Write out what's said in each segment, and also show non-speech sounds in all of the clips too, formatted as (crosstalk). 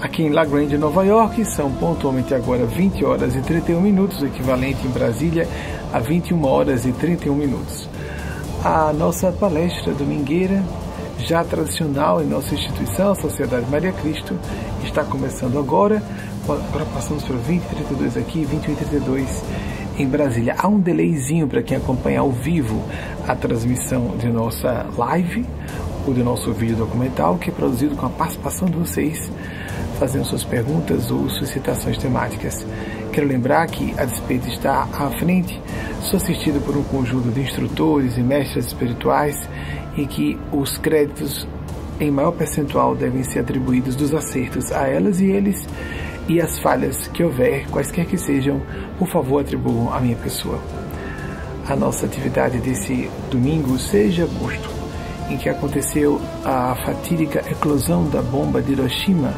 aqui em La Grande, Nova York. São pontualmente agora 20 horas e 31 minutos, equivalente em Brasília a 21 horas e 31 minutos. A nossa palestra domingueira, já tradicional em nossa instituição, a Sociedade Maria Cristo, está começando agora. Agora passamos para 20 e 32 aqui, 21 e 32 em Brasília. Há um delayzinho para quem acompanha ao vivo a transmissão de nossa live ou do nosso vídeo documental, que é produzido com a participação de vocês fazendo suas perguntas ou solicitações temáticas. Quero lembrar que a despeito está à frente, sou assistido por um conjunto de instrutores e mestres espirituais e que os créditos em maior percentual devem ser atribuídos dos acertos a elas e eles e as falhas que houver, quaisquer que sejam, por favor atribuam à minha pessoa. A nossa atividade desse domingo, seja agosto, em que aconteceu a fatídica eclosão da bomba de Hiroshima,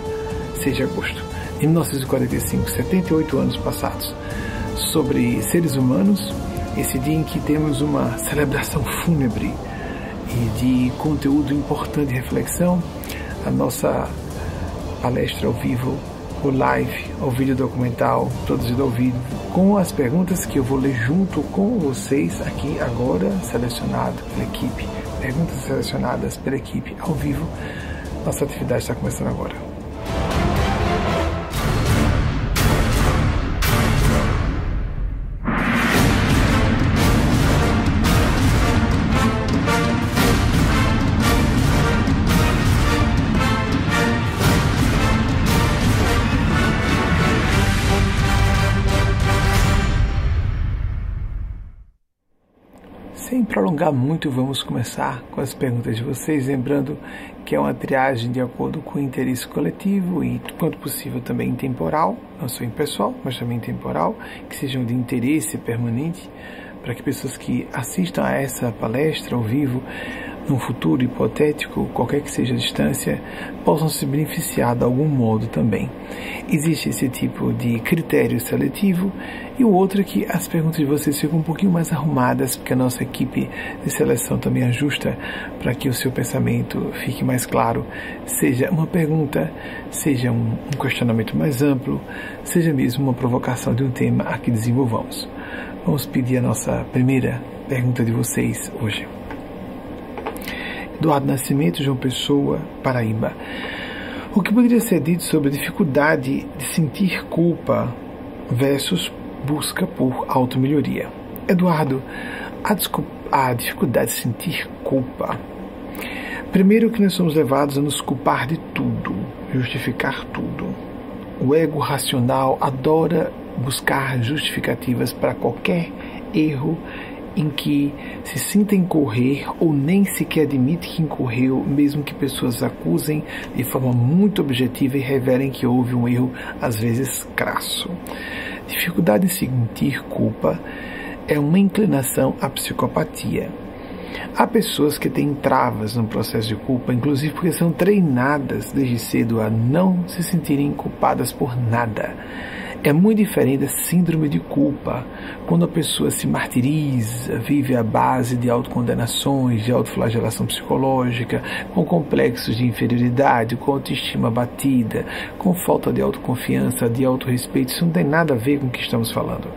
6 de agosto de 1945, 78 anos passados, sobre seres humanos, esse dia em que temos uma celebração fúnebre e de conteúdo importante de reflexão, a nossa palestra ao vivo, o live, o vídeo documental produzido ao vivo, com as perguntas que eu vou ler junto com vocês aqui agora, selecionado pela equipe, perguntas selecionadas pela equipe ao vivo. Nossa atividade está começando agora. Prolongar muito, vamos começar com as perguntas de vocês, lembrando que é uma triagem de acordo com o interesse coletivo e, quanto possível, também temporal, não só impessoal, mas também temporal, que sejam de interesse permanente, para que pessoas que assistam a essa palestra ao vivo num futuro hipotético, qualquer que seja a distância, possam se beneficiar de algum modo também. Existe esse tipo de critério seletivo e o outro é que as perguntas de vocês ficam um pouquinho mais arrumadas, porque a nossa equipe de seleção também ajusta para que o seu pensamento fique mais claro, seja uma pergunta, seja um, um questionamento mais amplo, seja mesmo uma provocação de um tema a que desenvolvamos. Vamos pedir a nossa primeira pergunta de vocês hoje. Eduardo Nascimento, João Pessoa, Paraíba. O que poderia ser dito sobre a dificuldade de sentir culpa versus busca por automelhoria? Eduardo, a, a dificuldade de sentir culpa. Primeiro que nós somos levados a nos culpar de tudo, justificar tudo. O ego racional adora buscar justificativas para qualquer erro em que se sinta incorrer ou nem sequer admite que incorreu, mesmo que pessoas acusem de forma muito objetiva e revelem que houve um erro, às vezes crasso. Dificuldade em sentir culpa é uma inclinação à psicopatia. Há pessoas que têm travas no processo de culpa, inclusive porque são treinadas desde cedo a não se sentirem culpadas por nada é muito diferente da síndrome de culpa, quando a pessoa se martiriza, vive à base de autocondenações, de autoflagelação psicológica, com complexos de inferioridade, com autoestima batida, com falta de autoconfiança, de autorrespeito. Isso não tem nada a ver com o que estamos falando.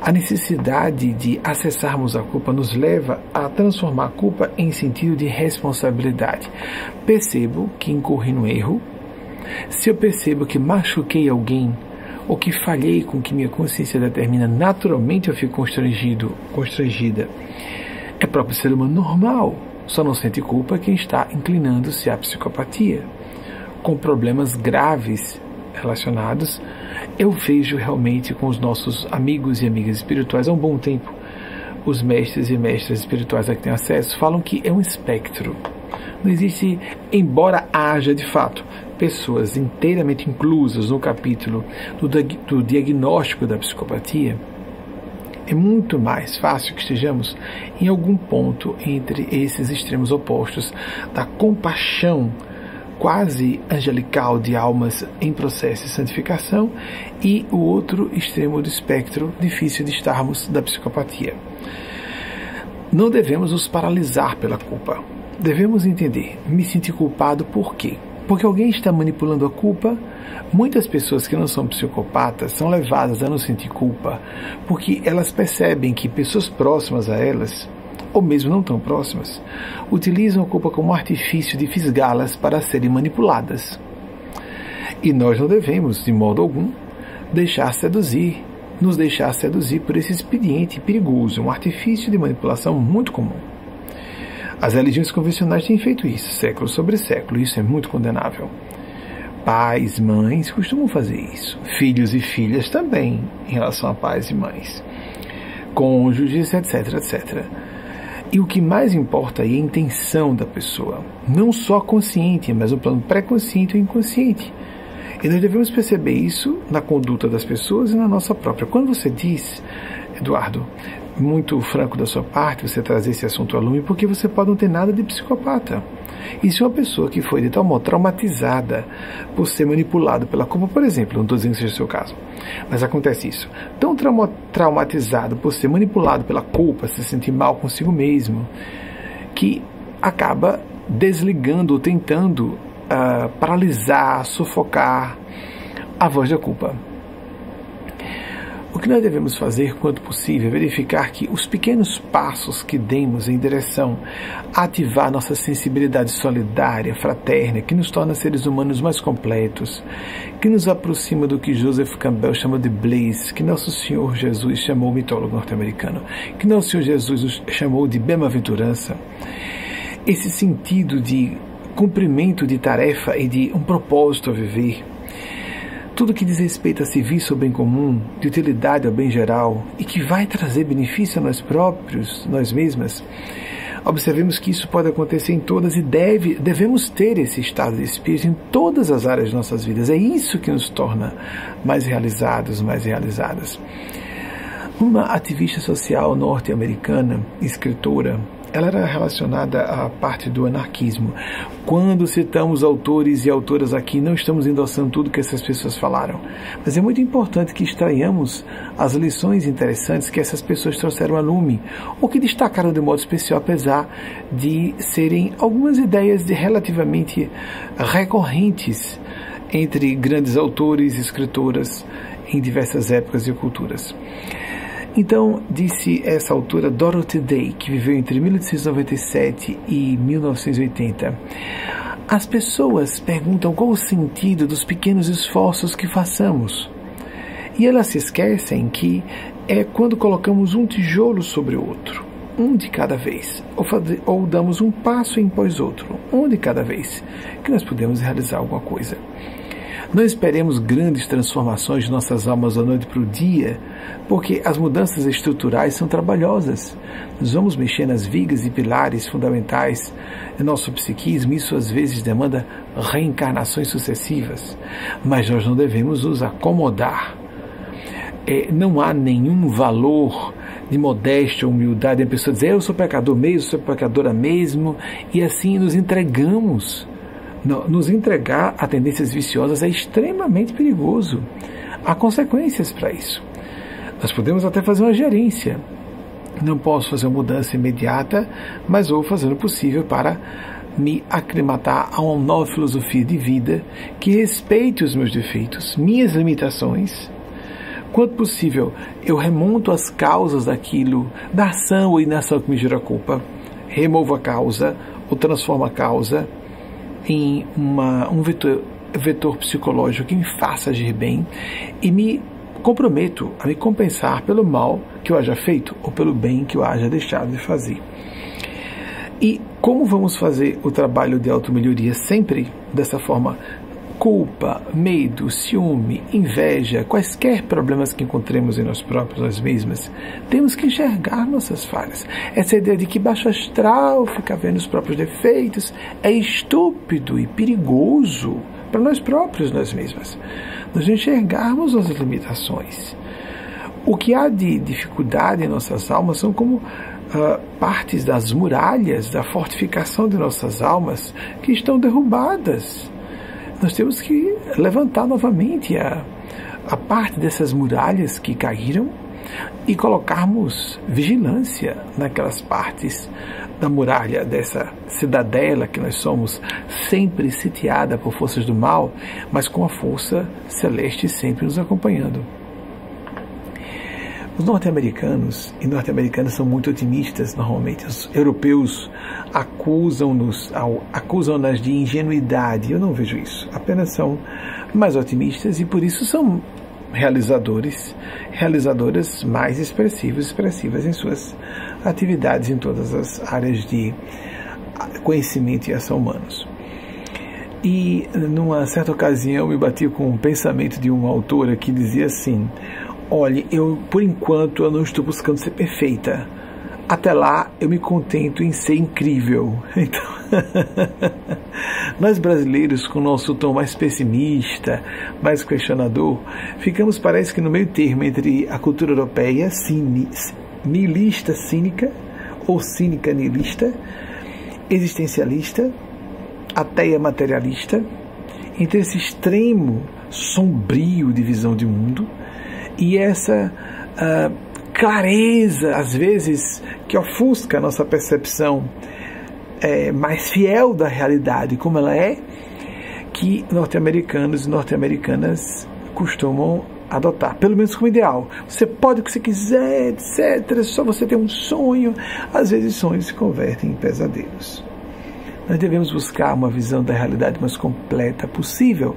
A necessidade de acessarmos a culpa nos leva a transformar a culpa em sentido de responsabilidade. Percebo que incorri no erro. Se eu percebo que machuquei alguém, ou que falhei com que minha consciência determina, naturalmente eu fico constrangido, constrangida. É próprio ser humano normal, só não sente culpa quem está inclinando-se à psicopatia. Com problemas graves relacionados, eu vejo realmente com os nossos amigos e amigas espirituais há um bom tempo. Os mestres e mestras espirituais a que tenho acesso falam que é um espectro. Não existe, embora haja de fato pessoas inteiramente inclusas no capítulo do, do diagnóstico da psicopatia, é muito mais fácil que estejamos em algum ponto entre esses extremos opostos da compaixão quase angelical de almas em processo de santificação e o outro extremo do espectro difícil de estarmos da psicopatia. Não devemos nos paralisar pela culpa. Devemos entender, me senti culpado por quê? porque alguém está manipulando a culpa. Muitas pessoas que não são psicopatas são levadas a não sentir culpa porque elas percebem que pessoas próximas a elas, ou mesmo não tão próximas, utilizam a culpa como artifício de fisgá-las para serem manipuladas. E nós não devemos, de modo algum, deixar seduzir, nos deixar seduzir por esse expediente perigoso, um artifício de manipulação muito comum. As religiões convencionais têm feito isso, século sobre século, e isso é muito condenável. Pais, mães costumam fazer isso. Filhos e filhas também, em relação a pais e mães. Cônjuges, etc, etc. E o que mais importa aí é a intenção da pessoa. Não só consciente, mas o plano pré-consciente e inconsciente. E nós devemos perceber isso na conduta das pessoas e na nossa própria. Quando você diz, Eduardo, muito franco da sua parte você trazer esse assunto ao lume, porque você pode não ter nada de psicopata. E se uma pessoa que foi de tal modo traumatizada por ser manipulado pela culpa, por exemplo, não estou dizendo que seja o seu caso, mas acontece isso, tão trauma, traumatizado por ser manipulado pela culpa, se sentir mal consigo mesmo, que acaba desligando ou tentando uh, paralisar, sufocar a voz da culpa. O que nós devemos fazer, quanto possível, é verificar que os pequenos passos que demos em direção a ativar nossa sensibilidade solidária, fraterna, que nos torna seres humanos mais completos, que nos aproxima do que Joseph Campbell chama de bliss, que nosso Senhor Jesus chamou, o mitólogo norte-americano, que nosso Senhor Jesus chamou de bem-aventurança, esse sentido de cumprimento de tarefa e de um propósito a viver, tudo que diz respeito a serviço ao bem comum, de utilidade ao bem geral e que vai trazer benefício a nós próprios, nós mesmas, observemos que isso pode acontecer em todas e deve, devemos ter esse estado de espírito em todas as áreas de nossas vidas. É isso que nos torna mais realizados, mais realizadas. Uma ativista social norte-americana, escritora, ela era relacionada à parte do anarquismo. Quando citamos autores e autoras aqui, não estamos endossando tudo que essas pessoas falaram, mas é muito importante que extraiamos as lições interessantes que essas pessoas trouxeram a lume, ou que destacaram de modo especial, apesar de serem algumas ideias de relativamente recorrentes entre grandes autores e escritoras em diversas épocas e culturas. Então, disse essa autora Dorothy Day, que viveu entre 1897 e 1980. As pessoas perguntam qual o sentido dos pequenos esforços que façamos. E elas se esquecem que é quando colocamos um tijolo sobre o outro, um de cada vez, ou, ou damos um passo em pós outro, um de cada vez, que nós podemos realizar alguma coisa. Não esperemos grandes transformações de nossas almas da noite para o dia, porque as mudanças estruturais são trabalhosas. Nós vamos mexer nas vigas e pilares fundamentais do nosso psiquismo, isso às vezes demanda reencarnações sucessivas, mas nós não devemos nos acomodar. É, não há nenhum valor de modéstia, humildade, a pessoa dizer eu sou pecador mesmo, sou pecadora mesmo, e assim nos entregamos nos entregar a tendências viciosas é extremamente perigoso. Há consequências para isso. Nós podemos até fazer uma gerência. Não posso fazer uma mudança imediata, mas vou fazendo o possível para me aclimatar a uma nova filosofia de vida que respeite os meus defeitos, minhas limitações. Quanto possível, eu remonto as causas daquilo, da ação ou inação que me gera culpa, removo a causa ou transformo a causa em uma, um vetor, vetor psicológico que me faça agir bem e me comprometo a me compensar pelo mal que eu haja feito ou pelo bem que eu haja deixado de fazer. E como vamos fazer o trabalho de automelhoria sempre dessa forma? Culpa, medo, ciúme, inveja, quaisquer problemas que encontremos em nós próprios, nós mesmas, temos que enxergar nossas falhas. Essa ideia de que baixo astral ficar vendo os próprios defeitos é estúpido e perigoso para nós próprios, nós mesmas. Nós enxergarmos as limitações. O que há de dificuldade em nossas almas são como uh, partes das muralhas, da fortificação de nossas almas que estão derrubadas nós temos que levantar novamente a, a parte dessas muralhas que caíram, e colocarmos vigilância naquelas partes da muralha dessa cidadela que nós somos, sempre sitiada por forças do mal, mas com a força celeste sempre nos acompanhando. Os norte-americanos e norte-americanas são muito otimistas normalmente. Os europeus acusam-nos, acusam-nas de ingenuidade. Eu não vejo isso. Apenas são mais otimistas e por isso são realizadores, realizadoras mais expressivos, expressivas em suas atividades em todas as áreas de conhecimento e ação humanos. E numa certa ocasião eu me bati com um pensamento de uma autora que dizia assim: Olhe, eu por enquanto eu não estou buscando ser perfeita. Até lá eu me contento em ser incrível. (laughs) Então, (laughs) nós brasileiros, com o nosso tom mais pessimista, mais questionador, ficamos, parece que, no meio termo entre a cultura europeia, cine, nihilista cínica, ou cínica nihilista, existencialista, ateia materialista, entre esse extremo sombrio de visão de mundo e essa uh, clareza, às vezes, que ofusca a nossa percepção é, mais fiel da realidade como ela é, que norte-americanos e norte-americanas costumam adotar, pelo menos como ideal. Você pode o que você quiser, etc. Só você tem um sonho. Às vezes sonhos se convertem em pesadelos. Nós devemos buscar uma visão da realidade mais completa possível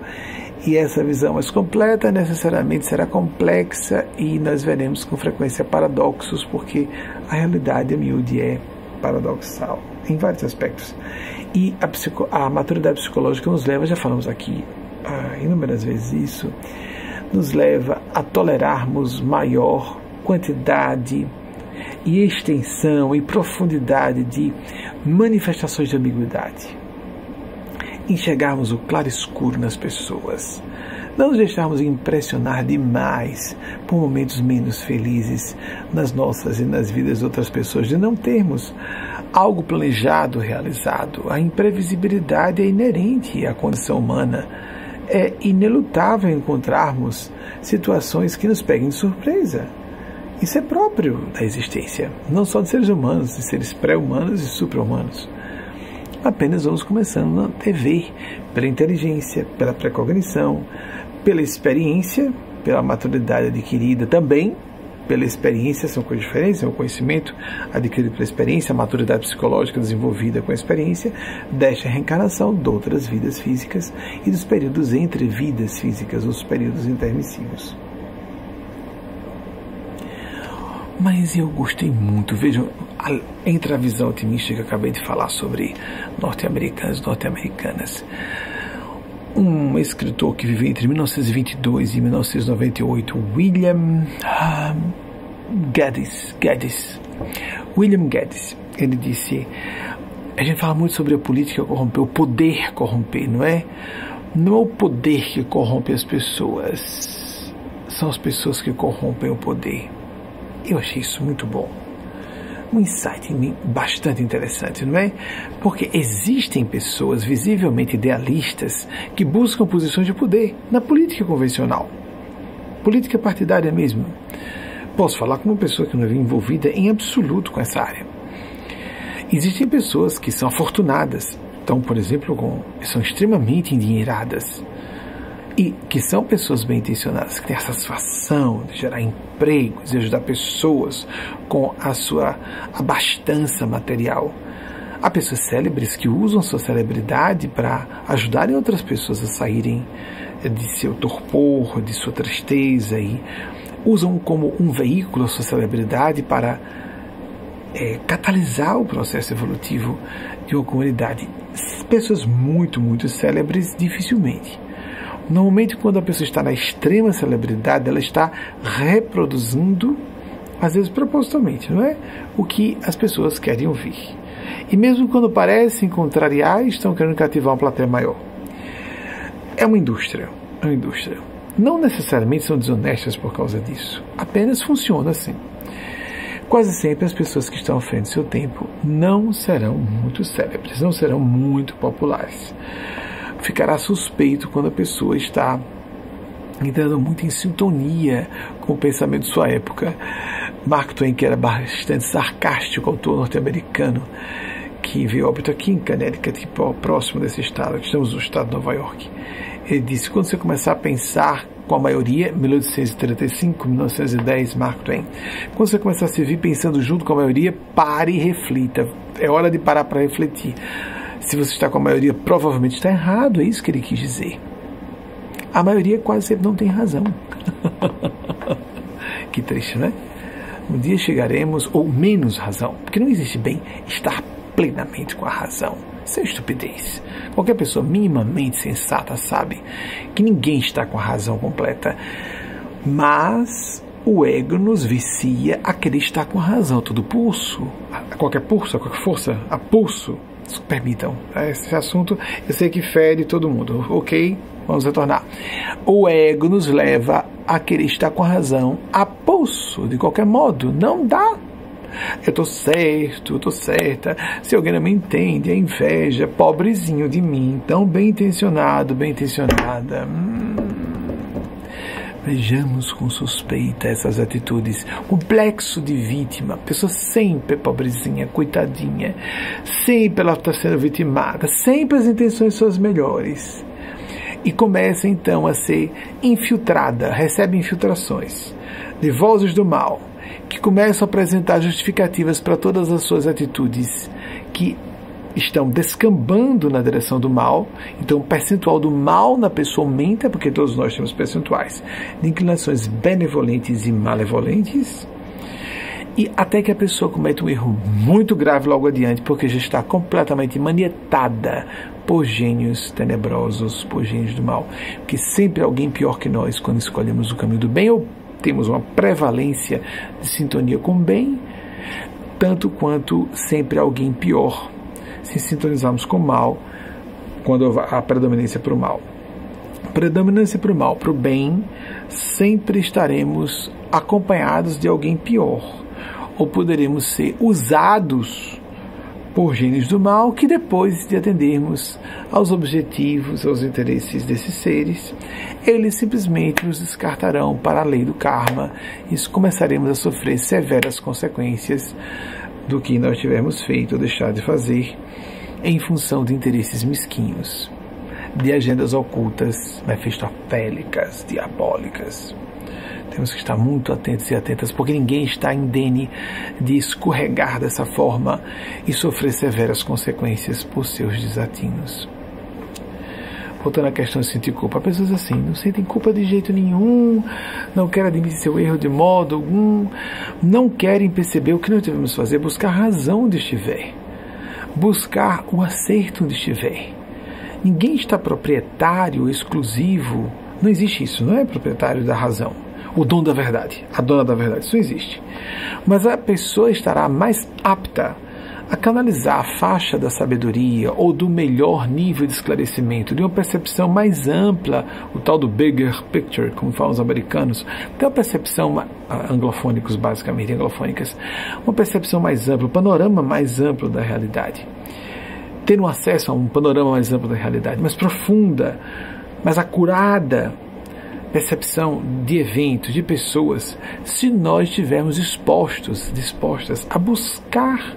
e essa visão mais completa necessariamente será complexa e nós veremos com frequência paradoxos, porque a realidade humilde é paradoxal em vários aspectos. E a, psico, a maturidade psicológica nos leva, já falamos aqui ah, inúmeras vezes isso, nos leva a tolerarmos maior quantidade e extensão e profundidade de manifestações de ambiguidade enxergarmos o claro escuro nas pessoas, não nos deixarmos impressionar demais por momentos menos felizes nas nossas e nas vidas de outras pessoas, de não termos algo planejado, realizado. A imprevisibilidade é inerente à condição humana. É inelutável encontrarmos situações que nos peguem de surpresa. Isso é próprio da existência, não só de seres humanos, de seres pré-humanos e supra-humanos apenas vamos começando a TV, pela inteligência, pela precognição, pela experiência, pela maturidade adquirida também, pela experiência, são coisas diferentes, é o conhecimento adquirido pela experiência, a maturidade psicológica desenvolvida com a experiência, desta reencarnação de outras vidas físicas e dos períodos entre vidas físicas, os períodos intermissivos. Mas eu gostei muito. Vejam, entre a visão otimista que eu acabei de falar sobre norte-americanos norte-americanas, um escritor que viveu entre 1922 e 1998, William ah, Geddes, Geddes, William Geddes, ele disse: a gente fala muito sobre a política corromper, o poder corromper, não é? Não é o poder que corrompe as pessoas, são as pessoas que corrompem o poder. Eu achei isso muito bom. Um insight bastante interessante, não é? Porque existem pessoas visivelmente idealistas que buscam posições de poder na política convencional, política partidária mesmo. Posso falar como uma pessoa que não é envolvida em absoluto com essa área. Existem pessoas que são afortunadas, então, por exemplo, com, são extremamente endinheiradas e que são pessoas bem intencionadas, que têm a satisfação de gerar empregos, de ajudar pessoas com a sua abastança material. Há pessoas célebres que usam sua celebridade para ajudarem outras pessoas a saírem de seu torpor, de sua tristeza e usam como um veículo a sua celebridade para é, catalisar o processo evolutivo de uma comunidade. Pessoas muito, muito célebres dificilmente Normalmente, quando a pessoa está na extrema celebridade, ela está reproduzindo, às vezes propositalmente, não é? O que as pessoas querem ouvir. E mesmo quando parecem contrariar, estão querendo cativar uma plateia maior. É uma indústria. É uma indústria. Não necessariamente são desonestas por causa disso. Apenas funciona assim. Quase sempre as pessoas que estão à frente do seu tempo não serão muito célebres, não serão muito populares ficará suspeito quando a pessoa está entrando muito em sintonia com o pensamento de sua época. Mark Twain, que era bastante sarcástico, autor norte-americano, que veio óbito aqui em Connecticut, próximo desse estado, que estamos no estado de Nova York. Ele disse: quando você começar a pensar com a maioria, 1835, 1910, Mark Twain. Quando você começar a se vir pensando junto com a maioria, pare e reflita. É hora de parar para refletir. Se você está com a maioria, provavelmente está errado, é isso que ele quis dizer. A maioria quase sempre não tem razão. (laughs) que triste, né? Um dia chegaremos, ou menos razão, porque não existe bem estar plenamente com a razão. Isso é estupidez. Qualquer pessoa minimamente sensata sabe que ninguém está com a razão completa. Mas o ego nos vicia a querer estar com a razão. Todo pulso, a qualquer pulso, a qualquer força, a pulso. Permitam, esse assunto eu sei que fere todo mundo, ok? Vamos retornar. O ego nos leva a querer estar com a razão a pulso, de qualquer modo. Não dá eu tô certo, eu tô certa. Se alguém não me entende, é inveja, pobrezinho de mim, tão bem intencionado, bem intencionada. Hum. Vejamos com suspeita essas atitudes. Complexo de vítima. Pessoa sempre pobrezinha, coitadinha. Sempre ela está sendo vitimada. Sempre as intenções são as melhores. E começa então a ser infiltrada, recebe infiltrações de vozes do mal que começam a apresentar justificativas para todas as suas atitudes que estão descambando na direção do mal. Então, o percentual do mal na pessoa aumenta, porque todos nós temos percentuais de inclinações benevolentes e malevolentes. E até que a pessoa cometa um erro muito grave logo adiante, porque já está completamente manietada por gênios tenebrosos, por gênios do mal. Porque sempre alguém pior que nós quando escolhemos o caminho do bem ou temos uma prevalência de sintonia com o bem, tanto quanto sempre alguém pior, se sintonizarmos com o mal, quando há predominância para o mal. Predominância para o mal, para o bem, sempre estaremos acompanhados de alguém pior, ou poderemos ser usados por gênios do mal que depois de atendermos aos objetivos, aos interesses desses seres, eles simplesmente nos descartarão para a lei do karma e começaremos a sofrer severas consequências do que nós tivermos feito ou deixado de fazer em função de interesses mesquinhos, de agendas ocultas, mefistofélicas, diabólicas. Temos que estar muito atentos e atentas, porque ninguém está indene de escorregar dessa forma e sofrer severas consequências por seus desatinos. Voltando à questão de sentir culpa, pessoas assim não sentem culpa de jeito nenhum, não querem admitir seu erro de modo algum, não querem perceber o que nós devemos fazer, buscar razão onde estiver, buscar o acerto onde estiver. Ninguém está proprietário, exclusivo, não existe isso, não é proprietário da razão o dom da verdade, a dona da verdade. Isso existe. Mas a pessoa estará mais apta a canalizar a faixa da sabedoria ou do melhor nível de esclarecimento, de uma percepção mais ampla, o tal do bigger picture, como falam os americanos, tem uma percepção anglofônicos, basicamente anglofônicas, uma percepção mais ampla, um panorama mais amplo da realidade. Ter um acesso a um panorama mais amplo da realidade, mais profunda, mais acurada, percepção de eventos, de pessoas, se nós estivermos expostos, dispostas a buscar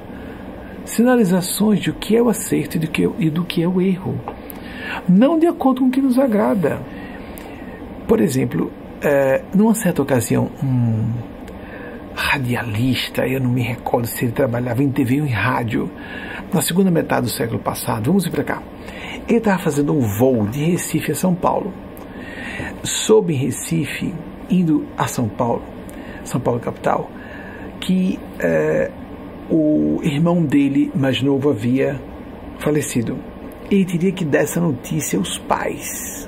sinalizações de o que é o acerto e do que, e do que é o erro, não de acordo com o que nos agrada. Por exemplo, é, numa certa ocasião, um radialista, eu não me recordo se ele trabalhava em TV ou em rádio, na segunda metade do século passado, vamos ir para cá. Ele estava fazendo um voo de Recife a São Paulo em Recife, indo a São Paulo, São Paulo capital, que é, o irmão dele mais novo havia falecido. Ele teria que dar essa notícia aos pais.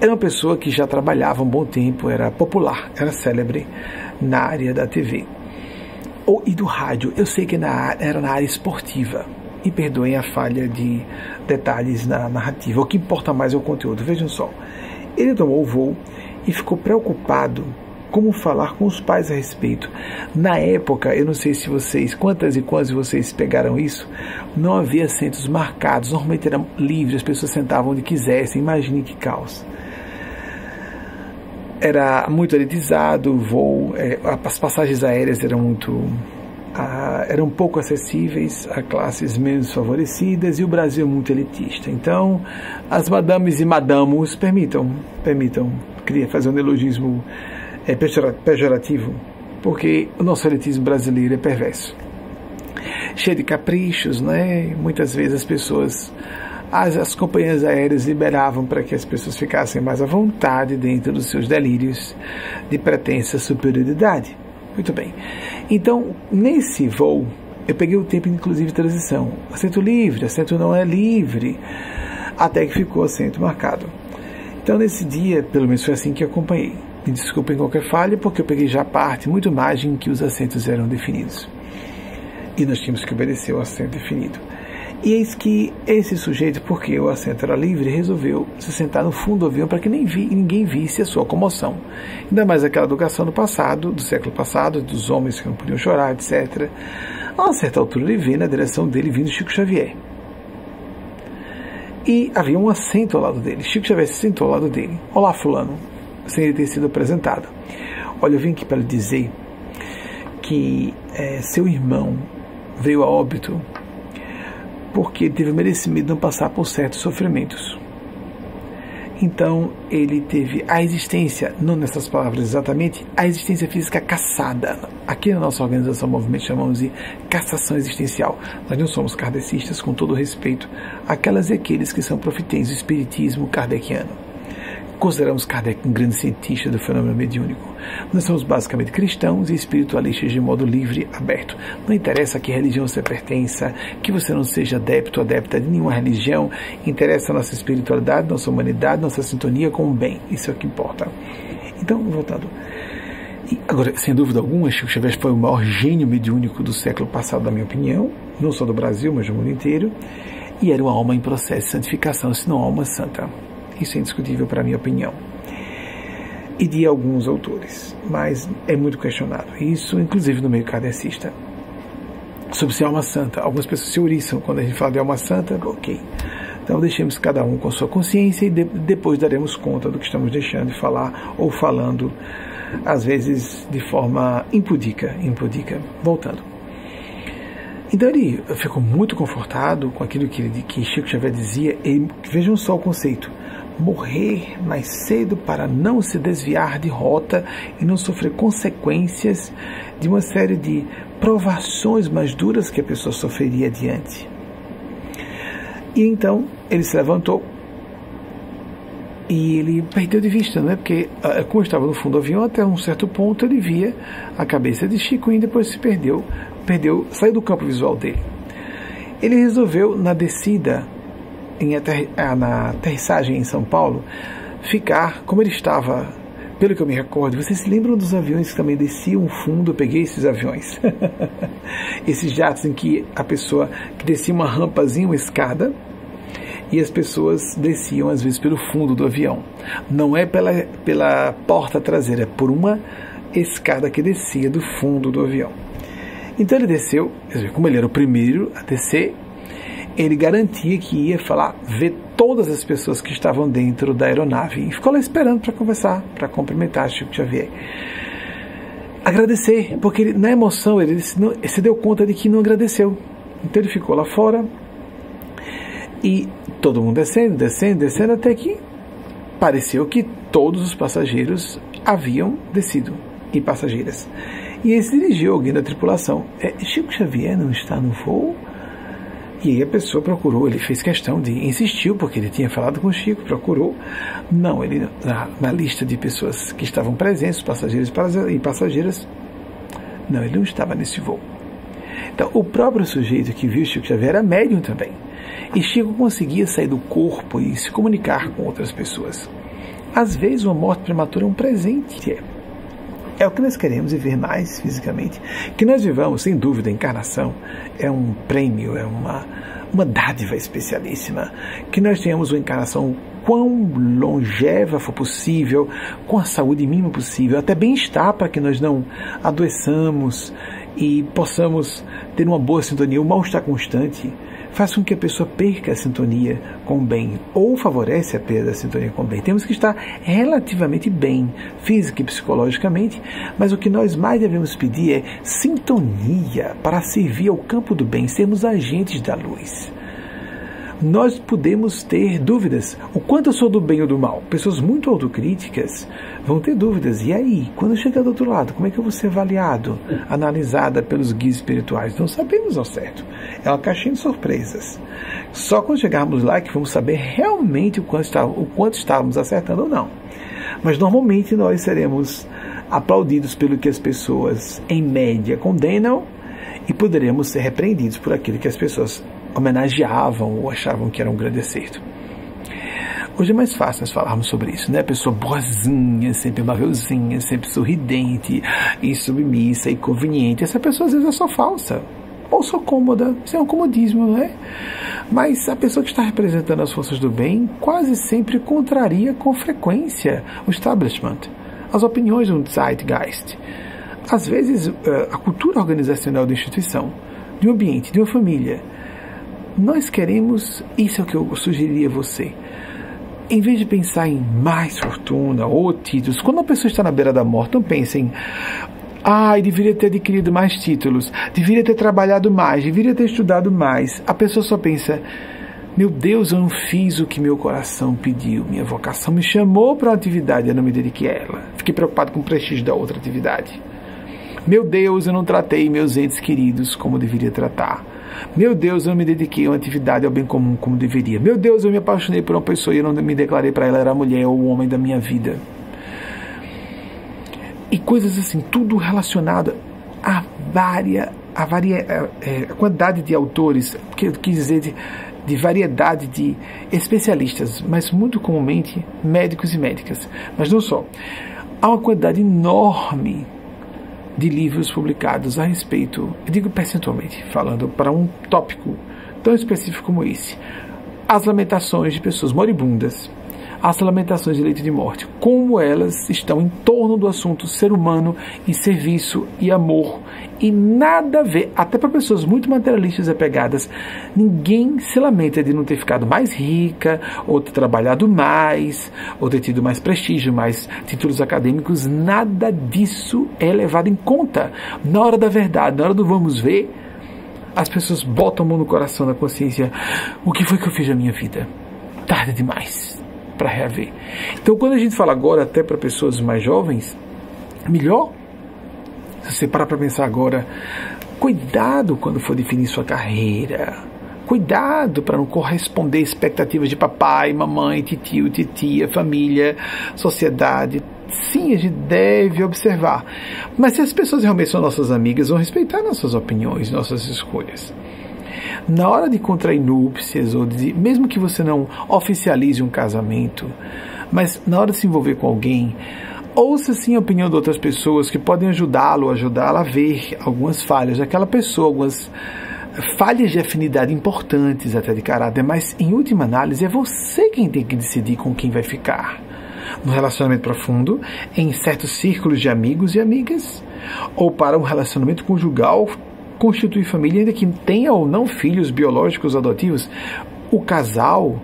Era uma pessoa que já trabalhava um bom tempo, era popular, era célebre na área da TV ou, e do rádio. Eu sei que na, era na área esportiva. E perdoem a falha de detalhes na narrativa. O que importa mais é o conteúdo. Vejam só. Ele tomou o voo e ficou preocupado como falar com os pais a respeito. Na época, eu não sei se vocês, quantas e quantas de vocês pegaram isso, não havia assentos marcados, normalmente eram livres, as pessoas sentavam onde quisessem, imagine que caos. era muito elitizado, o voo, é, as passagens aéreas eram muito eram pouco acessíveis a classes menos favorecidas e o Brasil é muito elitista. Então, as madames e madamos permitam, permitam, queria fazer um neologismo é, pejorativo, porque o nosso elitismo brasileiro é perverso. Cheio de caprichos, né? Muitas vezes as pessoas as, as companhias aéreas liberavam para que as pessoas ficassem mais à vontade dentro dos seus delírios de pretensa superioridade. Muito bem. Então, nesse voo, eu peguei o tempo, inclusive, de transição. Assento livre, assento não é livre, até que ficou assento marcado. Então, nesse dia, pelo menos foi assim que eu acompanhei. Me desculpem qualquer falha, porque eu peguei já a parte muito mais em que os assentos eram definidos. E nós tínhamos que obedecer o assento definido. E eis que esse sujeito, porque o assento era livre, resolveu se sentar no fundo do avião para que nem vi, ninguém visse a sua comoção. Ainda mais aquela educação do passado, do século passado, dos homens que não podiam chorar, etc. A uma certa altura ele vê na direção dele vindo Chico Xavier. E havia um assento ao lado dele. Chico Xavier se sentou ao lado dele. Olá, fulano, sem ele ter sido apresentado. Olha, eu vim aqui para lhe dizer que é, seu irmão veio a óbito porque teve o merecimento de não passar por certos sofrimentos. Então ele teve a existência, não nessas palavras exatamente, a existência física caçada. Aqui na nossa organização Movimento chamamos de cassação existencial. Nós não somos kardecistas, com todo respeito, aquelas e aqueles que são profitens do espiritismo kardeciano. Consideramos Kardec um grande cientista do fenômeno mediúnico. Nós somos basicamente cristãos e espiritualistas de modo livre, aberto. Não interessa a que religião você pertença, que você não seja adepto ou adepta de nenhuma religião. Interessa a nossa espiritualidade, nossa humanidade, nossa sintonia com o bem. Isso é o que importa. Então, voltando. E agora, sem dúvida alguma, Chico Xavier foi o maior gênio mediúnico do século passado, na minha opinião, não só do Brasil, mas do mundo inteiro, e era uma alma em processo de santificação, se não alma santa. Isso é indiscutível para a minha opinião. E de alguns autores, mas é muito questionado. Isso, inclusive, no meio kardecista. Sobre se alma santa. Algumas pessoas se ouriçam quando a gente fala de alma santa, ok. Então deixemos cada um com sua consciência e de, depois daremos conta do que estamos deixando de falar ou falando, às vezes de forma impudica. impudica. Voltando. Então ele ficou muito confortado com aquilo que, que Chico Xavier dizia. E vejam só o conceito morrer mais cedo para não se desviar de rota e não sofrer consequências de uma série de provações mais duras que a pessoa sofreria adiante. E então ele se levantou e ele perdeu de vista, não é? Porque, ah, como estava no fundo do avião, até um certo ponto ele via a cabeça de Chico e depois se perdeu, perdeu, saiu do campo visual dele. Ele resolveu, na descida ater, na aterrissagem em São Paulo, ficar como ele estava. Pelo que eu me recordo, vocês se lembram dos aviões que também desciam fundo? Eu peguei esses aviões. (laughs) esses jatos em que a pessoa que descia uma rampazinha, uma escada, e as pessoas desciam às vezes pelo fundo do avião. Não é pela, pela porta traseira, é por uma escada que descia do fundo do avião. Então ele desceu, como ele era o primeiro a descer, ele garantia que ia falar, ver todas as pessoas que estavam dentro da aeronave. E ficou lá esperando para conversar, para cumprimentar Chico Xavier. Agradecer, porque ele, na emoção ele se, não, se deu conta de que não agradeceu. Então ele ficou lá fora e todo mundo descendo, descendo, descendo, até que pareceu que todos os passageiros haviam descido e passageiras. E ele se dirigiu alguém da tripulação. É, Chico Xavier não está no voo? E a pessoa procurou, ele fez questão de, insistiu, porque ele tinha falado com o Chico, procurou. Não, ele na, na lista de pessoas que estavam presentes, passageiros e passageiras, não, ele não estava nesse voo. Então, o próprio sujeito que viu Chico Xavier era médium também. E Chico conseguia sair do corpo e se comunicar com outras pessoas. Às vezes, uma morte prematura é um presente. É o que nós queremos viver mais fisicamente. Que nós vivamos, sem dúvida, a encarnação é um prêmio, é uma, uma dádiva especialíssima. Que nós tenhamos uma encarnação quão longeva for possível, com a saúde mínima possível, até bem-estar para que nós não adoeçamos e possamos ter uma boa sintonia. O mal-estar constante faz com que a pessoa perca a sintonia com o bem ou favorece a perda da sintonia com o bem. Temos que estar relativamente bem, física e psicologicamente, mas o que nós mais devemos pedir é sintonia para servir ao campo do bem, sermos agentes da luz nós podemos ter dúvidas. O quanto eu sou do bem ou do mal? Pessoas muito autocríticas vão ter dúvidas. E aí, quando chegar do outro lado, como é que eu vou ser avaliado, analisada pelos guias espirituais? Não sabemos ao certo. É uma caixinha de surpresas. Só quando chegarmos lá que vamos saber realmente o quanto, está, o quanto estávamos acertando ou não. Mas normalmente nós seremos aplaudidos pelo que as pessoas, em média, condenam e poderemos ser repreendidos por aquilo que as pessoas homenageavam ou achavam que era um grande acerto. Hoje é mais fácil nós falarmos sobre isso, né? Pessoa boazinha, sempre amavelzinha, sempre sorridente, e submissa e conveniente. Essa pessoa às vezes é só falsa, ou só cômoda. Isso é um comodismo, não é? Mas a pessoa que está representando as forças do bem quase sempre contraria com frequência o establishment, as opiniões do Zeitgeist. Às vezes, eh, a cultura organizacional da instituição, de um ambiente, de uma família, nós queremos, isso é o que eu sugeriria a você. Em vez de pensar em mais fortuna ou títulos, quando uma pessoa está na beira da morte, não pense em Ai, deveria ter adquirido mais títulos, deveria ter trabalhado mais, deveria ter estudado mais. A pessoa só pensa: meu Deus, eu não fiz o que meu coração pediu, minha vocação me chamou para uma atividade, eu não me dediquei a ela. Fiquei preocupado com o prestígio da outra atividade. Meu Deus, eu não tratei meus entes queridos como deveria tratar. Meu Deus, eu não me dediquei a uma atividade ao bem comum como deveria. Meu Deus, eu me apaixonei por uma pessoa e eu não me declarei para ela era a mulher ou o homem da minha vida. E coisas assim, tudo relacionado a várias, a, varia, é, é, a quantidade de autores, que quis dizer de, de variedade de especialistas, mas muito comumente médicos e médicas. Mas não só. Há uma quantidade enorme de livros publicados a respeito, eu digo percentualmente, falando para um tópico tão específico como esse, as lamentações de pessoas moribundas, as lamentações de leite de morte, como elas estão em torno do assunto ser humano e serviço e amor. E nada a ver, até para pessoas muito materialistas e apegadas, ninguém se lamenta de não ter ficado mais rica, ou ter trabalhado mais, ou ter tido mais prestígio, mais títulos acadêmicos, nada disso é levado em conta. Na hora da verdade, na hora do vamos ver, as pessoas botam a mão no coração, na consciência, o que foi que eu fiz na minha vida? Tarde demais para reaver. Então, quando a gente fala agora até para pessoas mais jovens, melhor se você parar para pensar agora, cuidado quando for definir sua carreira. Cuidado para não corresponder expectativas de papai, mamãe, tio, titia, família, sociedade. Sim, a gente deve observar. Mas se as pessoas realmente são nossas amigas, vão respeitar nossas opiniões, nossas escolhas. Na hora de contrair núpcias, ou de, mesmo que você não oficialize um casamento, mas na hora de se envolver com alguém, Ouça sim a opinião de outras pessoas que podem ajudá-lo, ajudá-la a ver algumas falhas daquela pessoa, algumas falhas de afinidade importantes até de caráter, mas em última análise é você quem tem que decidir com quem vai ficar. No relacionamento profundo, em certos círculos de amigos e amigas, ou para um relacionamento conjugal, constituir família, ainda que tenha ou não filhos biológicos adotivos, o casal,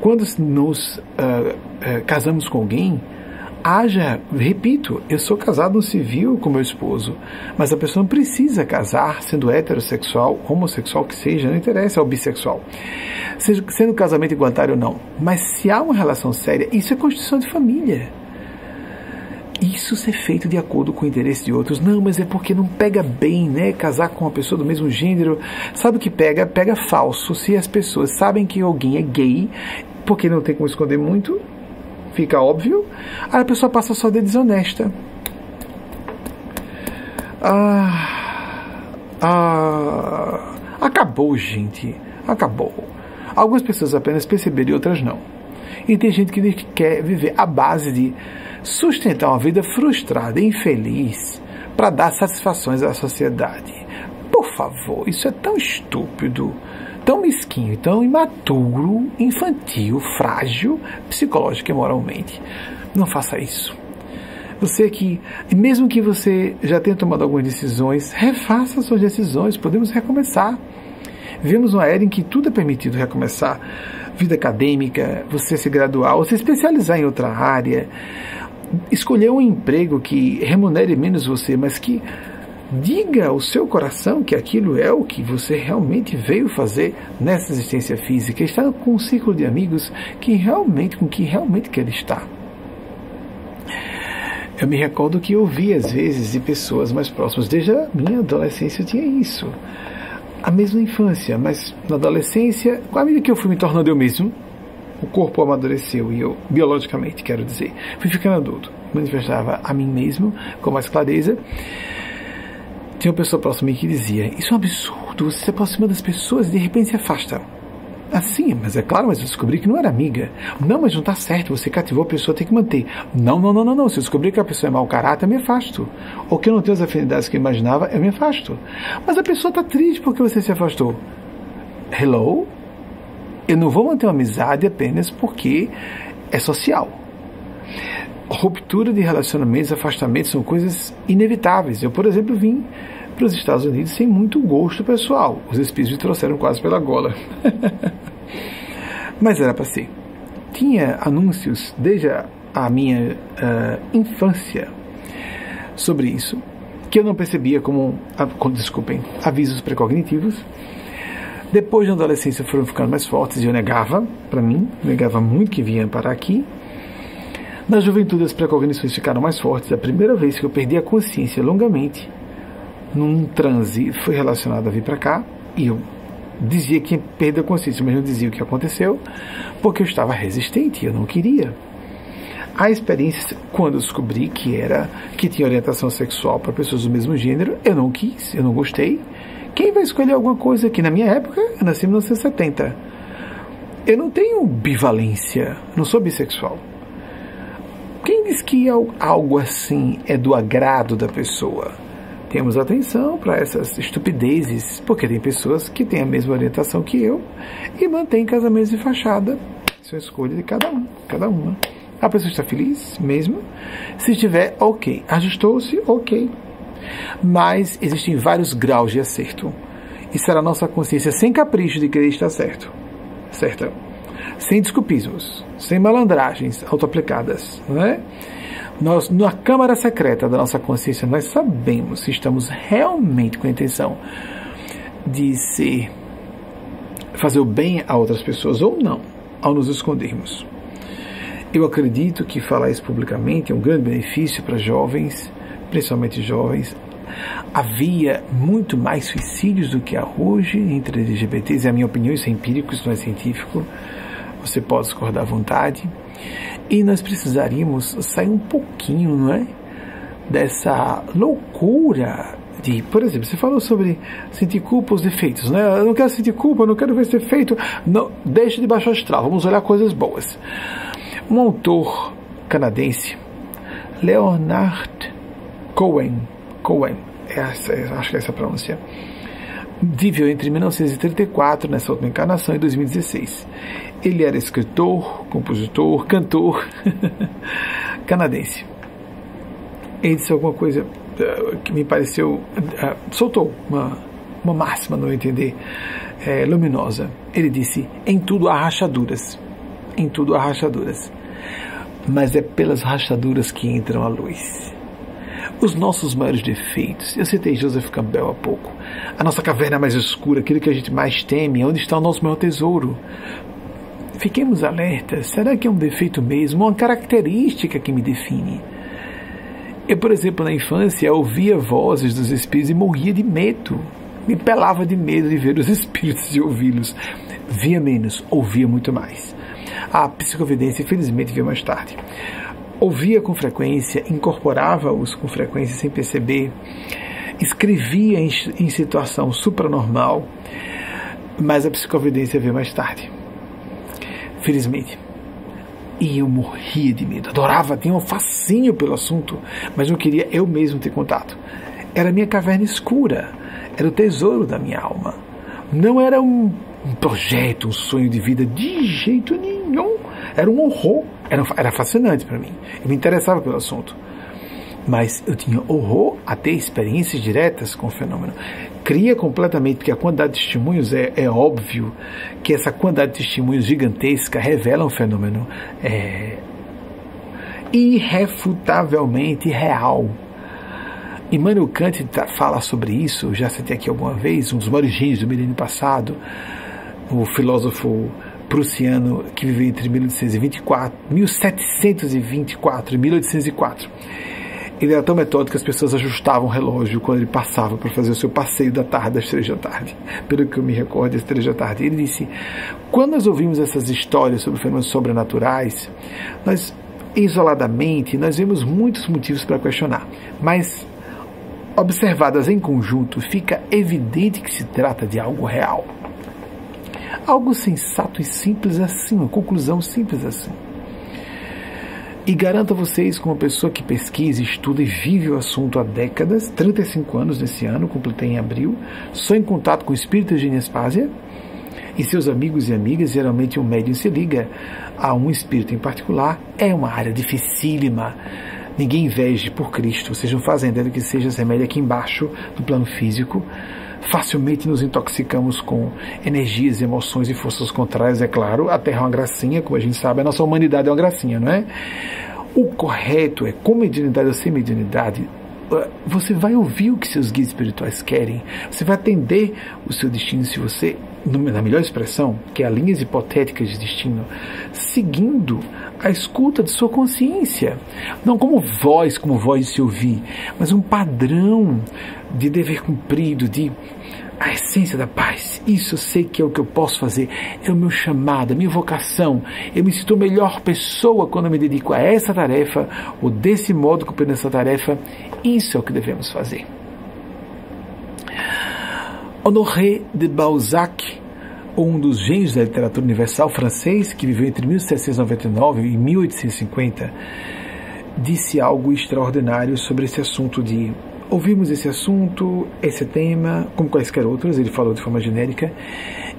quando nos uh, uh, casamos com alguém, haja, repito, eu sou casado no civil com meu esposo, mas a pessoa não precisa casar sendo heterossexual, homossexual que seja, não interessa, ou bissexual. Seja, sendo casamento igualitário ou não. Mas se há uma relação séria, isso é constituição de família. Isso ser feito de acordo com o interesse de outros. Não, mas é porque não pega bem, né? Casar com uma pessoa do mesmo gênero. Sabe o que pega? Pega falso. Se as pessoas sabem que alguém é gay, porque não tem como esconder muito, fica óbvio, aí a pessoa passa só de desonesta. Ah, ah, acabou, gente. Acabou. Algumas pessoas apenas perceberam e outras não. E tem gente que quer viver à base de sustentar uma vida frustrada infeliz para dar satisfações à sociedade. Por favor, isso é tão estúpido tão mesquinho, tão imaturo, infantil, frágil, psicológica e moralmente. Não faça isso. Você que, mesmo que você já tenha tomado algumas decisões, refaça suas decisões, podemos recomeçar. Vivemos uma era em que tudo é permitido recomeçar. Vida acadêmica, você se graduar, você se especializar em outra área, escolher um emprego que remunere menos você, mas que diga ao seu coração que aquilo é o que você realmente veio fazer nessa existência física, estar com um círculo de amigos que realmente com que realmente quer estar. Eu me recordo que eu às vezes de pessoas mais próximas, desde a minha adolescência eu tinha isso. A mesma infância, mas na adolescência, a medida que eu fui me tornando eu mesmo, o corpo amadureceu e eu, biologicamente, quero dizer, fui ficando adulto, manifestava a mim mesmo com mais clareza tinha uma pessoa próxima a mim que dizia: Isso é um absurdo, você se aproxima das pessoas e de repente se afasta. Assim, mas é claro, mas eu descobri que não era amiga. Não, mas não está certo, você cativou a pessoa, tem que manter. Não, não, não, não, não. Se eu descobrir que a pessoa é mau caráter, eu me afasto. Ou que eu não tenho as afinidades que eu imaginava, eu me afasto. Mas a pessoa está triste porque você se afastou. Hello? Eu não vou manter uma amizade apenas porque é social ruptura de relacionamentos, afastamentos são coisas inevitáveis. Eu, por exemplo, vim para os Estados Unidos sem muito gosto pessoal. Os espíritos me trouxeram quase pela gola. (laughs) Mas era para ser. Tinha anúncios desde a minha uh, infância sobre isso, que eu não percebia como, desculpem, avisos precognitivos. Depois da adolescência foram ficando mais fortes e eu negava para mim, negava muito que vinha para aqui, na juventude, as precognições ficaram mais fortes. A primeira vez que eu perdi a consciência longamente, num transe, foi relacionado a vir para cá, e eu dizia que perdeu a consciência, mas não dizia o que aconteceu, porque eu estava resistente, eu não queria. A experiência, quando eu descobri que era que tinha orientação sexual para pessoas do mesmo gênero, eu não quis, eu não gostei. Quem vai escolher alguma coisa que na minha época, eu nasci em 1970. Eu não tenho bivalência, não sou bissexual. Quem diz que algo assim é do agrado da pessoa? Temos atenção para essas estupidezes, porque tem pessoas que têm a mesma orientação que eu e mantêm casamentos de fachada. Isso é escolha de cada um, cada uma. A pessoa está feliz mesmo? Se estiver, ok. Ajustou-se, ok. Mas existem vários graus de acerto. E será nossa consciência sem capricho de querer estar certo. Certo? sem desculpismos, sem malandragens autoaplicadas. Não é? Nós, na câmara secreta da nossa consciência, nós sabemos se estamos realmente com a intenção de ser, fazer o bem a outras pessoas ou não, ao nos escondermos. Eu acredito que falar isso publicamente é um grande benefício para jovens, principalmente jovens. Havia muito mais suicídios do que há hoje entre LGBTs, é a minha opinião, isso é empírico, isso não é científico você pode discordar à vontade. E nós precisaríamos sair um pouquinho, não é? Dessa loucura de, por exemplo, você falou sobre sentir culpa os defeitos, né? Eu não quero sentir culpa, eu não quero ver esse defeito. Não, deixe de baixo astral, vamos olhar coisas boas. Um autor canadense, Leonard Cohen, Cohen, essa, acho que é essa a pronúncia, viveu entre 1934, nessa última encarnação, e 2016. Ele era escritor, compositor, cantor (laughs) canadense. Ele disse alguma coisa uh, que me pareceu. Uh, soltou uma, uma máxima, não entender, uh, luminosa. Ele disse: em tudo há rachaduras. Em tudo há rachaduras. Mas é pelas rachaduras que entram a luz. Os nossos maiores defeitos, eu citei Joseph Campbell há pouco, a nossa caverna mais escura, aquilo que a gente mais teme, onde está o nosso maior tesouro. Fiquemos alertas. Será que é um defeito mesmo? Uma característica que me define? Eu, por exemplo, na infância, ouvia vozes dos espíritos e morria de medo. Me pelava de medo de ver os (laughs) espíritos e ouvi-los. Via menos, ouvia muito mais. A psicovidência, infelizmente, veio mais tarde. Ouvia com frequência, incorporava-os com frequência sem perceber, escrevia em, em situação supranormal, mas a psicovidência veio mais tarde felizmente. E eu morria de medo, adorava, tinha um fascínio pelo assunto, mas não queria eu mesmo ter contato. Era a minha caverna escura, era o tesouro da minha alma. Não era um, um projeto, um sonho de vida, de jeito nenhum. Era um horror, era, era fascinante para mim. Eu me interessava pelo assunto. Mas eu tinha horror a ter experiências diretas com o fenômeno. Cria completamente, porque a quantidade de testemunhos é, é óbvio que essa quantidade de testemunhos gigantesca revela um fenômeno é, irrefutavelmente real. Immanuel Kant fala sobre isso, já citei aqui alguma vez, um dos maiores gênios do milênio passado, o filósofo prussiano que viveu entre 1824, 1724 e 1804. Ele era tão metódico que as pessoas ajustavam o relógio quando ele passava para fazer o seu passeio da tarde, das três da tarde. Pelo que eu me recordo, das três da tarde. Ele disse: quando nós ouvimos essas histórias sobre fenômenos sobrenaturais, nós, isoladamente, nós vemos muitos motivos para questionar. Mas, observadas em conjunto, fica evidente que se trata de algo real. Algo sensato e simples assim, uma conclusão simples assim. E garanto a vocês, como pessoa que pesquisa, estuda e vive o assunto há décadas, 35 anos nesse ano, completei em abril, sou em contato com espíritos de Inespásia e seus amigos e amigas, geralmente um médium se liga a um espírito em particular, é uma área dificílima. Ninguém inveje por Cristo, seja um fazendeiro que seja remédio aqui embaixo, no plano físico, facilmente nos intoxicamos com energias, emoções e forças contrárias, é claro. A Terra é uma gracinha, como a gente sabe, a nossa humanidade é uma gracinha, não é? O correto é, com mediunidade ou sem mediunidade, uh, você vai ouvir o que seus guias espirituais querem, você vai atender o seu destino se você, na melhor expressão, que é linhas hipotéticas de destino, seguindo a escuta de sua consciência. Não como voz, como voz de se ouvir, mas um padrão de dever cumprido, de a essência da paz. Isso eu sei que é o que eu posso fazer. É o meu chamado, a minha vocação. Eu me sinto melhor pessoa quando eu me dedico a essa tarefa, ou desse modo cumprindo essa tarefa. Isso é o que devemos fazer. Honoré de Balzac, um dos gênios da literatura universal francês, que viveu entre 1799 e 1850, disse algo extraordinário sobre esse assunto de ouvimos esse assunto, esse tema, como quaisquer outros, ele falou de forma genérica,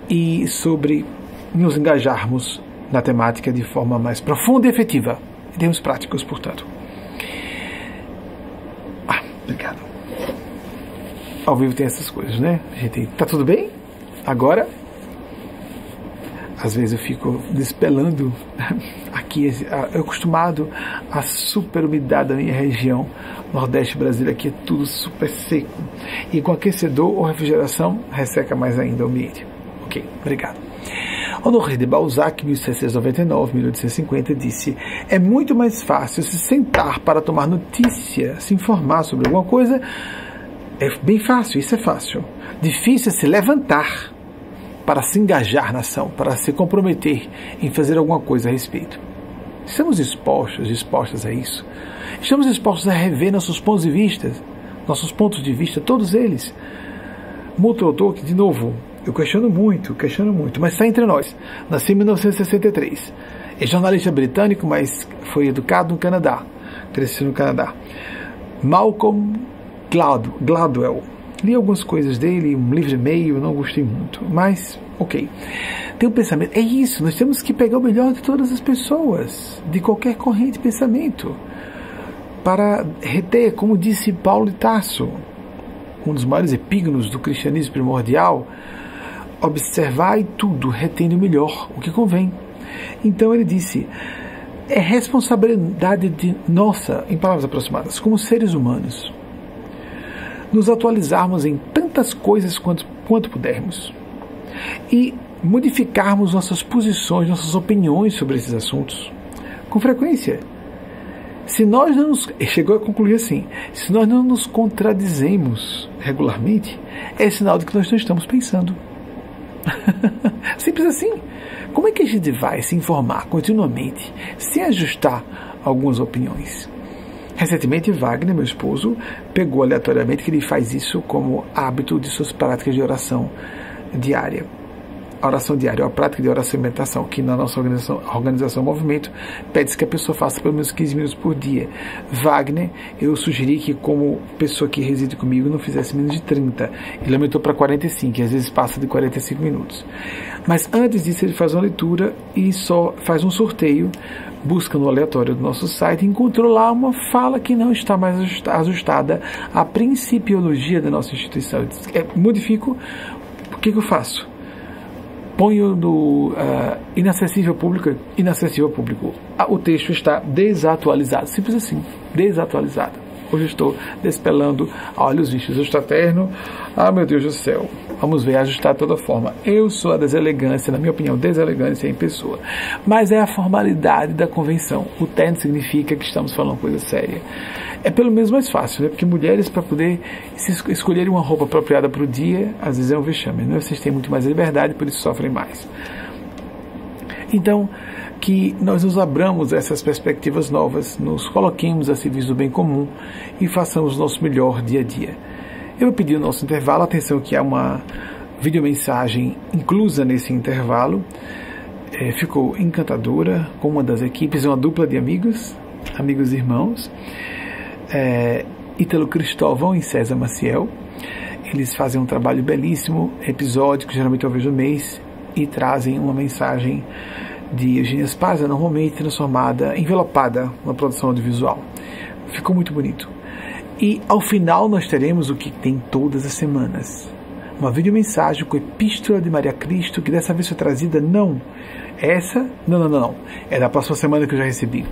e sobre nos engajarmos na temática de forma mais profunda e efetiva, em termos práticos, portanto. Ah, obrigado. Ao vivo tem essas coisas, né? A gente tá tudo bem? Agora às vezes eu fico despelando aqui, eu acostumado à super umidade da minha região, Nordeste brasileiro, aqui é tudo super seco. E com aquecedor ou refrigeração, resseca mais ainda o ambiente. Ok, obrigado. Honoré de Balzac, 1799-1850, disse: É muito mais fácil se sentar para tomar notícia, se informar sobre alguma coisa. É bem fácil, isso é fácil. Difícil é se levantar para se engajar na ação, para se comprometer em fazer alguma coisa a respeito. Estamos expostos, dispostas a isso. Estamos expostos a rever nossos pontos de vista, nossos pontos de vista, todos eles. Mútuo autor que, de novo, eu questiono muito, questiono muito, mas está entre nós. Nasci em 1963. É jornalista britânico, mas foi educado no Canadá. Cresceu no Canadá. Malcolm Gladwell Li algumas coisas dele, um livro e meio, não gostei muito, mas ok. Tem um pensamento, é isso, nós temos que pegar o melhor de todas as pessoas, de qualquer corrente de pensamento, para reter, como disse Paulo de Tasso, um dos maiores epígonos do cristianismo primordial, observar e tudo, retendo o melhor, o que convém. Então ele disse: é responsabilidade de nossa, em palavras aproximadas, como seres humanos, nos atualizarmos em tantas coisas quanto, quanto pudermos e modificarmos nossas posições, nossas opiniões sobre esses assuntos com frequência. Se nós não nos. Chegou a concluir assim: se nós não nos contradizemos regularmente, é sinal de que nós não estamos pensando. (laughs) Simples assim. Como é que a gente vai se informar continuamente sem ajustar algumas opiniões? Recentemente, Wagner, meu esposo, pegou aleatoriamente que ele faz isso como hábito de suas práticas de oração diária. Oração diária, a prática de oração e meditação, que na nossa organização, organização Movimento pede-se que a pessoa faça pelo menos 15 minutos por dia. Wagner, eu sugeri que, como pessoa que reside comigo, não fizesse menos de 30. Ele aumentou para 45, e às vezes passa de 45 minutos. Mas antes disso, ele faz uma leitura e só faz um sorteio busca no aleatório do nosso site, encontrou lá uma fala que não está mais ajustada à principiologia da nossa instituição. É, modifico, o que, que eu faço? Ponho no uh, inacessível público, inacessível público. Ah, o texto está desatualizado, simples assim, desatualizado. Hoje estou despelando olhos vistos. Extraterno, ah meu Deus do céu, Vamos ver, ajustar toda forma. Eu sou a deselegância, na minha opinião, deselegância em pessoa. Mas é a formalidade da convenção. O terno significa que estamos falando coisa séria. É pelo menos mais fácil, né? Porque mulheres, para poder escolherem uma roupa apropriada para o dia, às vezes é um vexame. Né? Vocês têm muito mais liberdade, por isso sofrem mais. Então, que nós nos abramos a essas perspectivas novas, nos coloquemos a serviço do bem comum e façamos o nosso melhor dia a dia. Eu vou pedir o nosso intervalo, atenção que há uma videomensagem inclusa nesse intervalo. É, ficou encantadora com uma das equipes, uma dupla de amigos, amigos e irmãos, é, Ítalo Cristóvão e César Maciel. Eles fazem um trabalho belíssimo, episódico, geralmente uma vez no mês, e trazem uma mensagem de Eugênia Spazia, normalmente transformada, envelopada na produção audiovisual. Ficou muito bonito. E ao final nós teremos o que tem todas as semanas. Uma videomensagem com a Epístola de Maria Cristo, que dessa vez foi trazida, não. Essa, não, não, não. É da próxima semana que eu já recebi.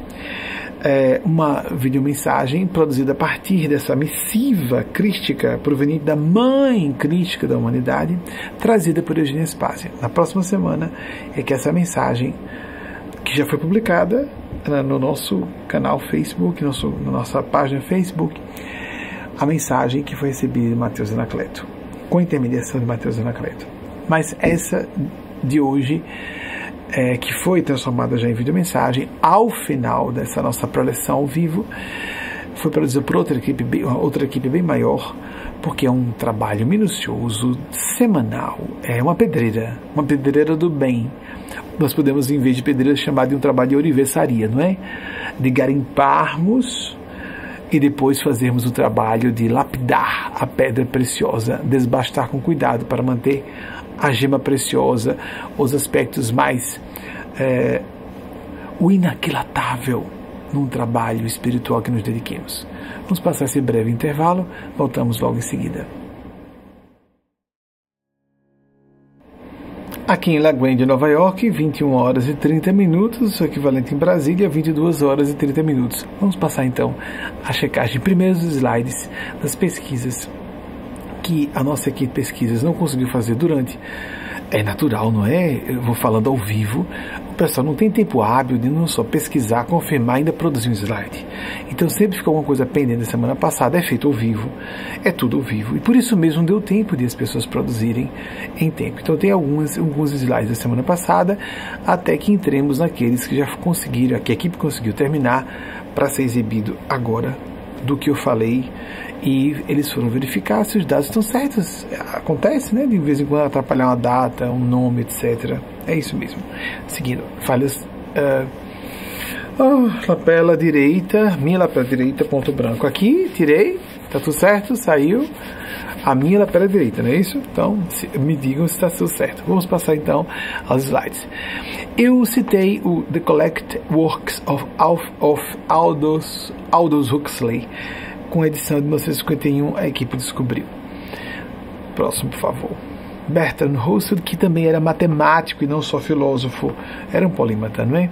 É uma videomensagem produzida a partir dessa missiva crística proveniente da mãe crística da humanidade, trazida por Eugênia Spazia. Na próxima semana é que essa mensagem, que já foi publicada né, no nosso canal Facebook, nosso, na nossa página Facebook, a mensagem que foi recebida de Mateus Anacleto, com intermediação de Mateus Anacleto. Mas essa de hoje, é, que foi transformada já em videomensagem, ao final dessa nossa preleção ao vivo, foi produzida por outra equipe, outra equipe bem maior, porque é um trabalho minucioso, semanal, é uma pedreira, uma pedreira do bem. Nós podemos, em vez de pedreira, chamar de um trabalho de orivesaria, não é? De garimparmos e depois fazermos o trabalho de lapidar a pedra preciosa, desbastar com cuidado para manter a gema preciosa, os aspectos mais. É, o inaquilatável num trabalho espiritual que nos dediquemos. Vamos passar esse breve intervalo, voltamos logo em seguida. Aqui em La Grande, Nova York, 21 horas e 30 minutos, o equivalente em Brasília, 22 horas e 30 minutos. Vamos passar então a checagem primeiros slides das pesquisas que a nossa equipe de pesquisas não conseguiu fazer durante. É natural, não é? Eu vou falando ao vivo, pessoal não tem tempo hábil de não só pesquisar, confirmar, ainda produzir um slide. Então sempre fica alguma coisa pendente da semana passada, é feito ao vivo, é tudo ao vivo. E por isso mesmo deu tempo de as pessoas produzirem em tempo. Então tem algumas, alguns slides da semana passada, até que entremos naqueles que já conseguiram, que a equipe conseguiu terminar para ser exibido agora do que eu falei e eles foram verificar se os dados estão certos. Acontece, né? De vez em quando atrapalhar uma data, um nome, etc. É isso mesmo. Seguindo, falhas. Uh, oh, lapela direita, minha lapela direita, ponto branco. Aqui, tirei, tá tudo certo, saiu. A minha lapela direita, não é isso? Então, se, me digam se está tudo certo. Vamos passar então aos slides. Eu citei o The Collect Works of, of, Aldous, Aldous Huxley com a edição de 1951, a equipe descobriu. Próximo, por favor. Bertrand Russell, que também era matemático e não só filósofo, era um polímata, não é?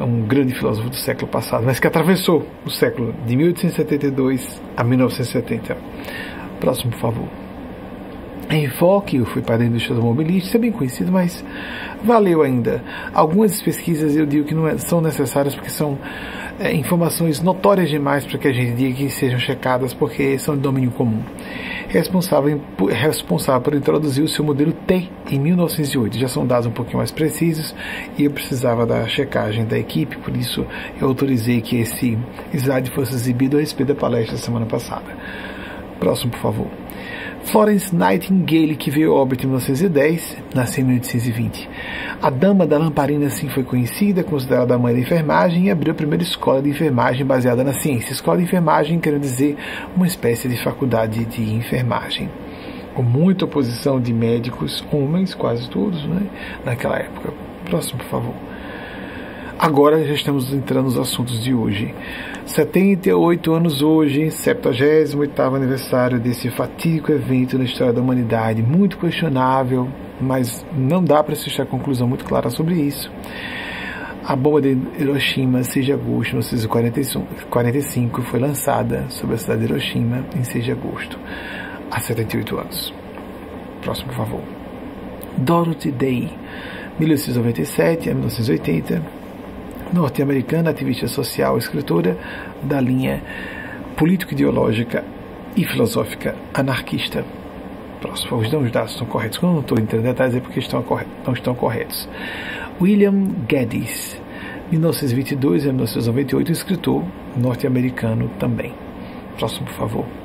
Um grande filósofo do século passado, mas que atravessou o século de 1872 a 1970. Próximo, por favor. Enfoque, eu fui para a indústria automobilística, é bem conhecido, mas valeu ainda. Algumas pesquisas eu digo que não é, são necessárias porque são é, informações notórias demais para que a gente diga que sejam checadas, porque são de domínio comum. Responsável, responsável por introduzir o seu modelo T em 1908. Já são dados um pouquinho mais precisos e eu precisava da checagem da equipe, por isso eu autorizei que esse slide fosse exibido a respeito da palestra da semana passada. Próximo, por favor. Florence Nightingale, que veio a óbito em 1910, nasceu em 1820. A dama da lamparina assim foi conhecida, considerada a mãe da enfermagem, e abriu a primeira escola de enfermagem baseada na ciência. Escola de enfermagem quer dizer uma espécie de faculdade de enfermagem. Com muita oposição de médicos, homens, quase todos, né, naquela época. Próximo, por favor. Agora já estamos entrando nos assuntos de hoje. 78 anos hoje, 78 aniversário desse fatídico evento na história da humanidade, muito questionável, mas não dá para assistir a conclusão muito clara sobre isso. A bomba de Hiroshima, 6 de agosto de 1945, foi lançada sobre a cidade de Hiroshima em 6 de agosto, há 78 anos. Próximo, por favor. Dorothy Day, 1897 a 1980, norte-americana, ativista social, escritora da linha político-ideológica e filosófica anarquista. Próximo, os dados estão corretos. Quando não estou entrando em detalhes é porque estão, não estão corretos. William Geddes, 1922 a 1998, escritor norte-americano também. Próximo, por favor.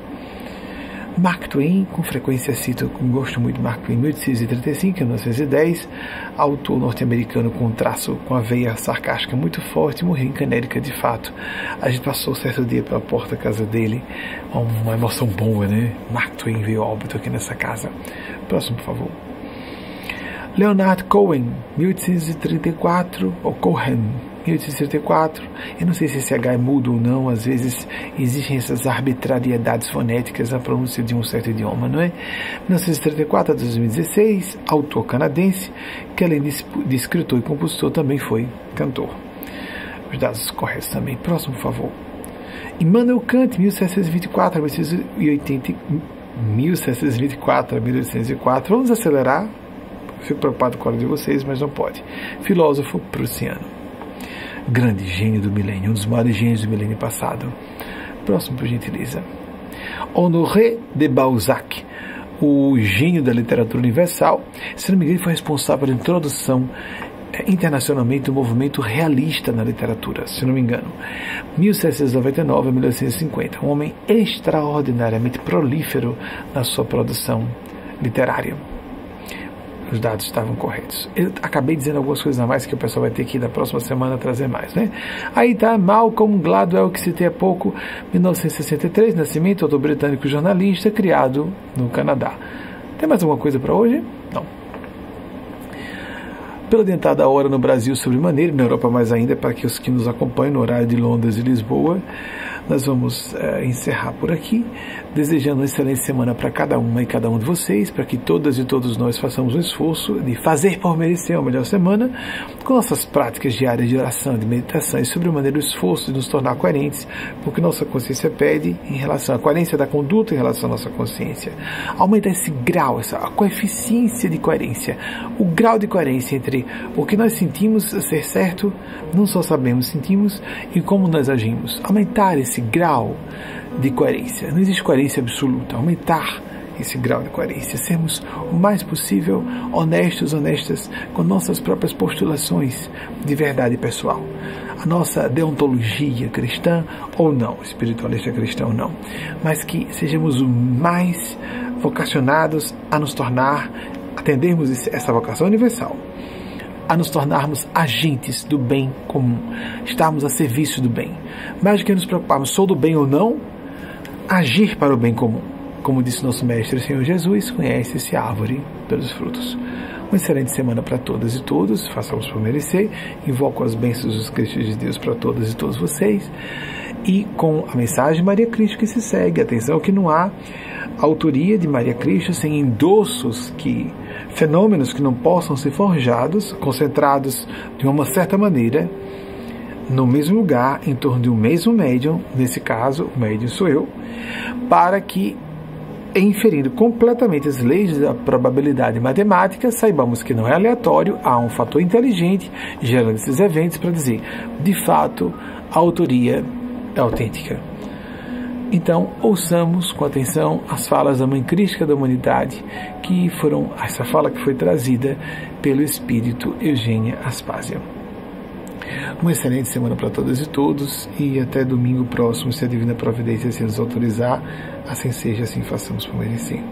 Mark Twain, com frequência cito, gosto muito Mark Twain, 1835 a 1910, autor norte-americano com traço com a veia sarcástica muito forte, morreu em Canérica de fato. A gente passou certo dia pela porta da casa dele, uma emoção boa, né? Mark Twain veio óbito aqui nessa casa. Próximo, por favor. Leonard Cohen, 1834, ou Cohen, 1834. Eu não sei se esse H é mudo ou não, às vezes existem essas arbitrariedades fonéticas na pronúncia de um certo idioma, não é? 1934 a 2016, autor canadense, que além de escritor e compositor também foi cantor. Os dados corretos também. Próximo, por favor. Immanuel Kant, 1724 a 1880. 1724 a 1804. Vamos acelerar Fico preocupado com a hora de vocês, mas não pode. Filósofo prussiano. Grande gênio do milênio, um dos maiores gênios do milênio passado. Próximo, por gentileza. Honoré de Balzac, o gênio da literatura universal. Se não me engano, foi responsável pela introdução eh, internacionalmente do movimento realista na literatura, se não me engano. 1799 a 1950. Um homem extraordinariamente prolífero na sua produção literária os dados estavam corretos. Eu acabei dizendo algumas coisas a mais que o pessoal vai ter que ir na próxima semana trazer mais, né? Aí tá Malcolm Gladwell, que citei há pouco, 1963, nascimento, autor britânico jornalista, criado no Canadá. Tem mais alguma coisa para hoje? Não. Pela dentada hora no Brasil sobre maneira, na Europa mais ainda, para que os que nos acompanham no horário de Londres e Lisboa, nós vamos é, encerrar por aqui, desejando uma excelente semana para cada uma e cada um de vocês, para que todas e todos nós façamos um esforço de fazer por merecer uma melhor semana, com nossas práticas diárias de oração, de meditação e, sobre maneira, o esforço de nos tornar coerentes com o que nossa consciência pede em relação à coerência da conduta em relação à nossa consciência. Aumentar esse grau, essa coeficiência de coerência, o grau de coerência entre o que nós sentimos ser certo, não só sabemos, sentimos, e como nós agimos. Aumentar esse grau de coerência. Não existe coerência absoluta. Aumentar esse grau de coerência, sermos o mais possível honestos, honestas com nossas próprias postulações de verdade pessoal. A nossa deontologia cristã ou não, espiritualista cristã ou não, mas que sejamos o mais vocacionados a nos tornar, atendermos essa vocação universal a nos tornarmos agentes do bem comum, estarmos a serviço do bem. Mais do que nos preocuparmos, sou do bem ou não, agir para o bem comum. Como disse nosso Mestre Senhor Jesus, conhece-se a árvore pelos frutos. Uma excelente semana para todas e todos, façamos por merecer. Invoco as bênçãos dos Cristos de Deus para todas e todos vocês. E com a mensagem de Maria Cristo que se segue, atenção que não há autoria de Maria Cristo sem endossos que fenômenos que não possam ser forjados, concentrados de uma certa maneira no mesmo lugar, em torno de um mesmo médium, nesse caso, o médium sou eu, para que, inferindo completamente as leis da probabilidade matemática, saibamos que não é aleatório, há um fator inteligente gerando esses eventos para dizer, de fato, a autoria é autêntica. Então, ouçamos com atenção as falas da Mãe Crística da Humanidade, que foram essa fala que foi trazida pelo Espírito Eugênia Aspásia. Uma excelente semana para todas e todos e até domingo próximo, se a Divina Providência se nos autorizar, assim seja, assim façamos por merecer.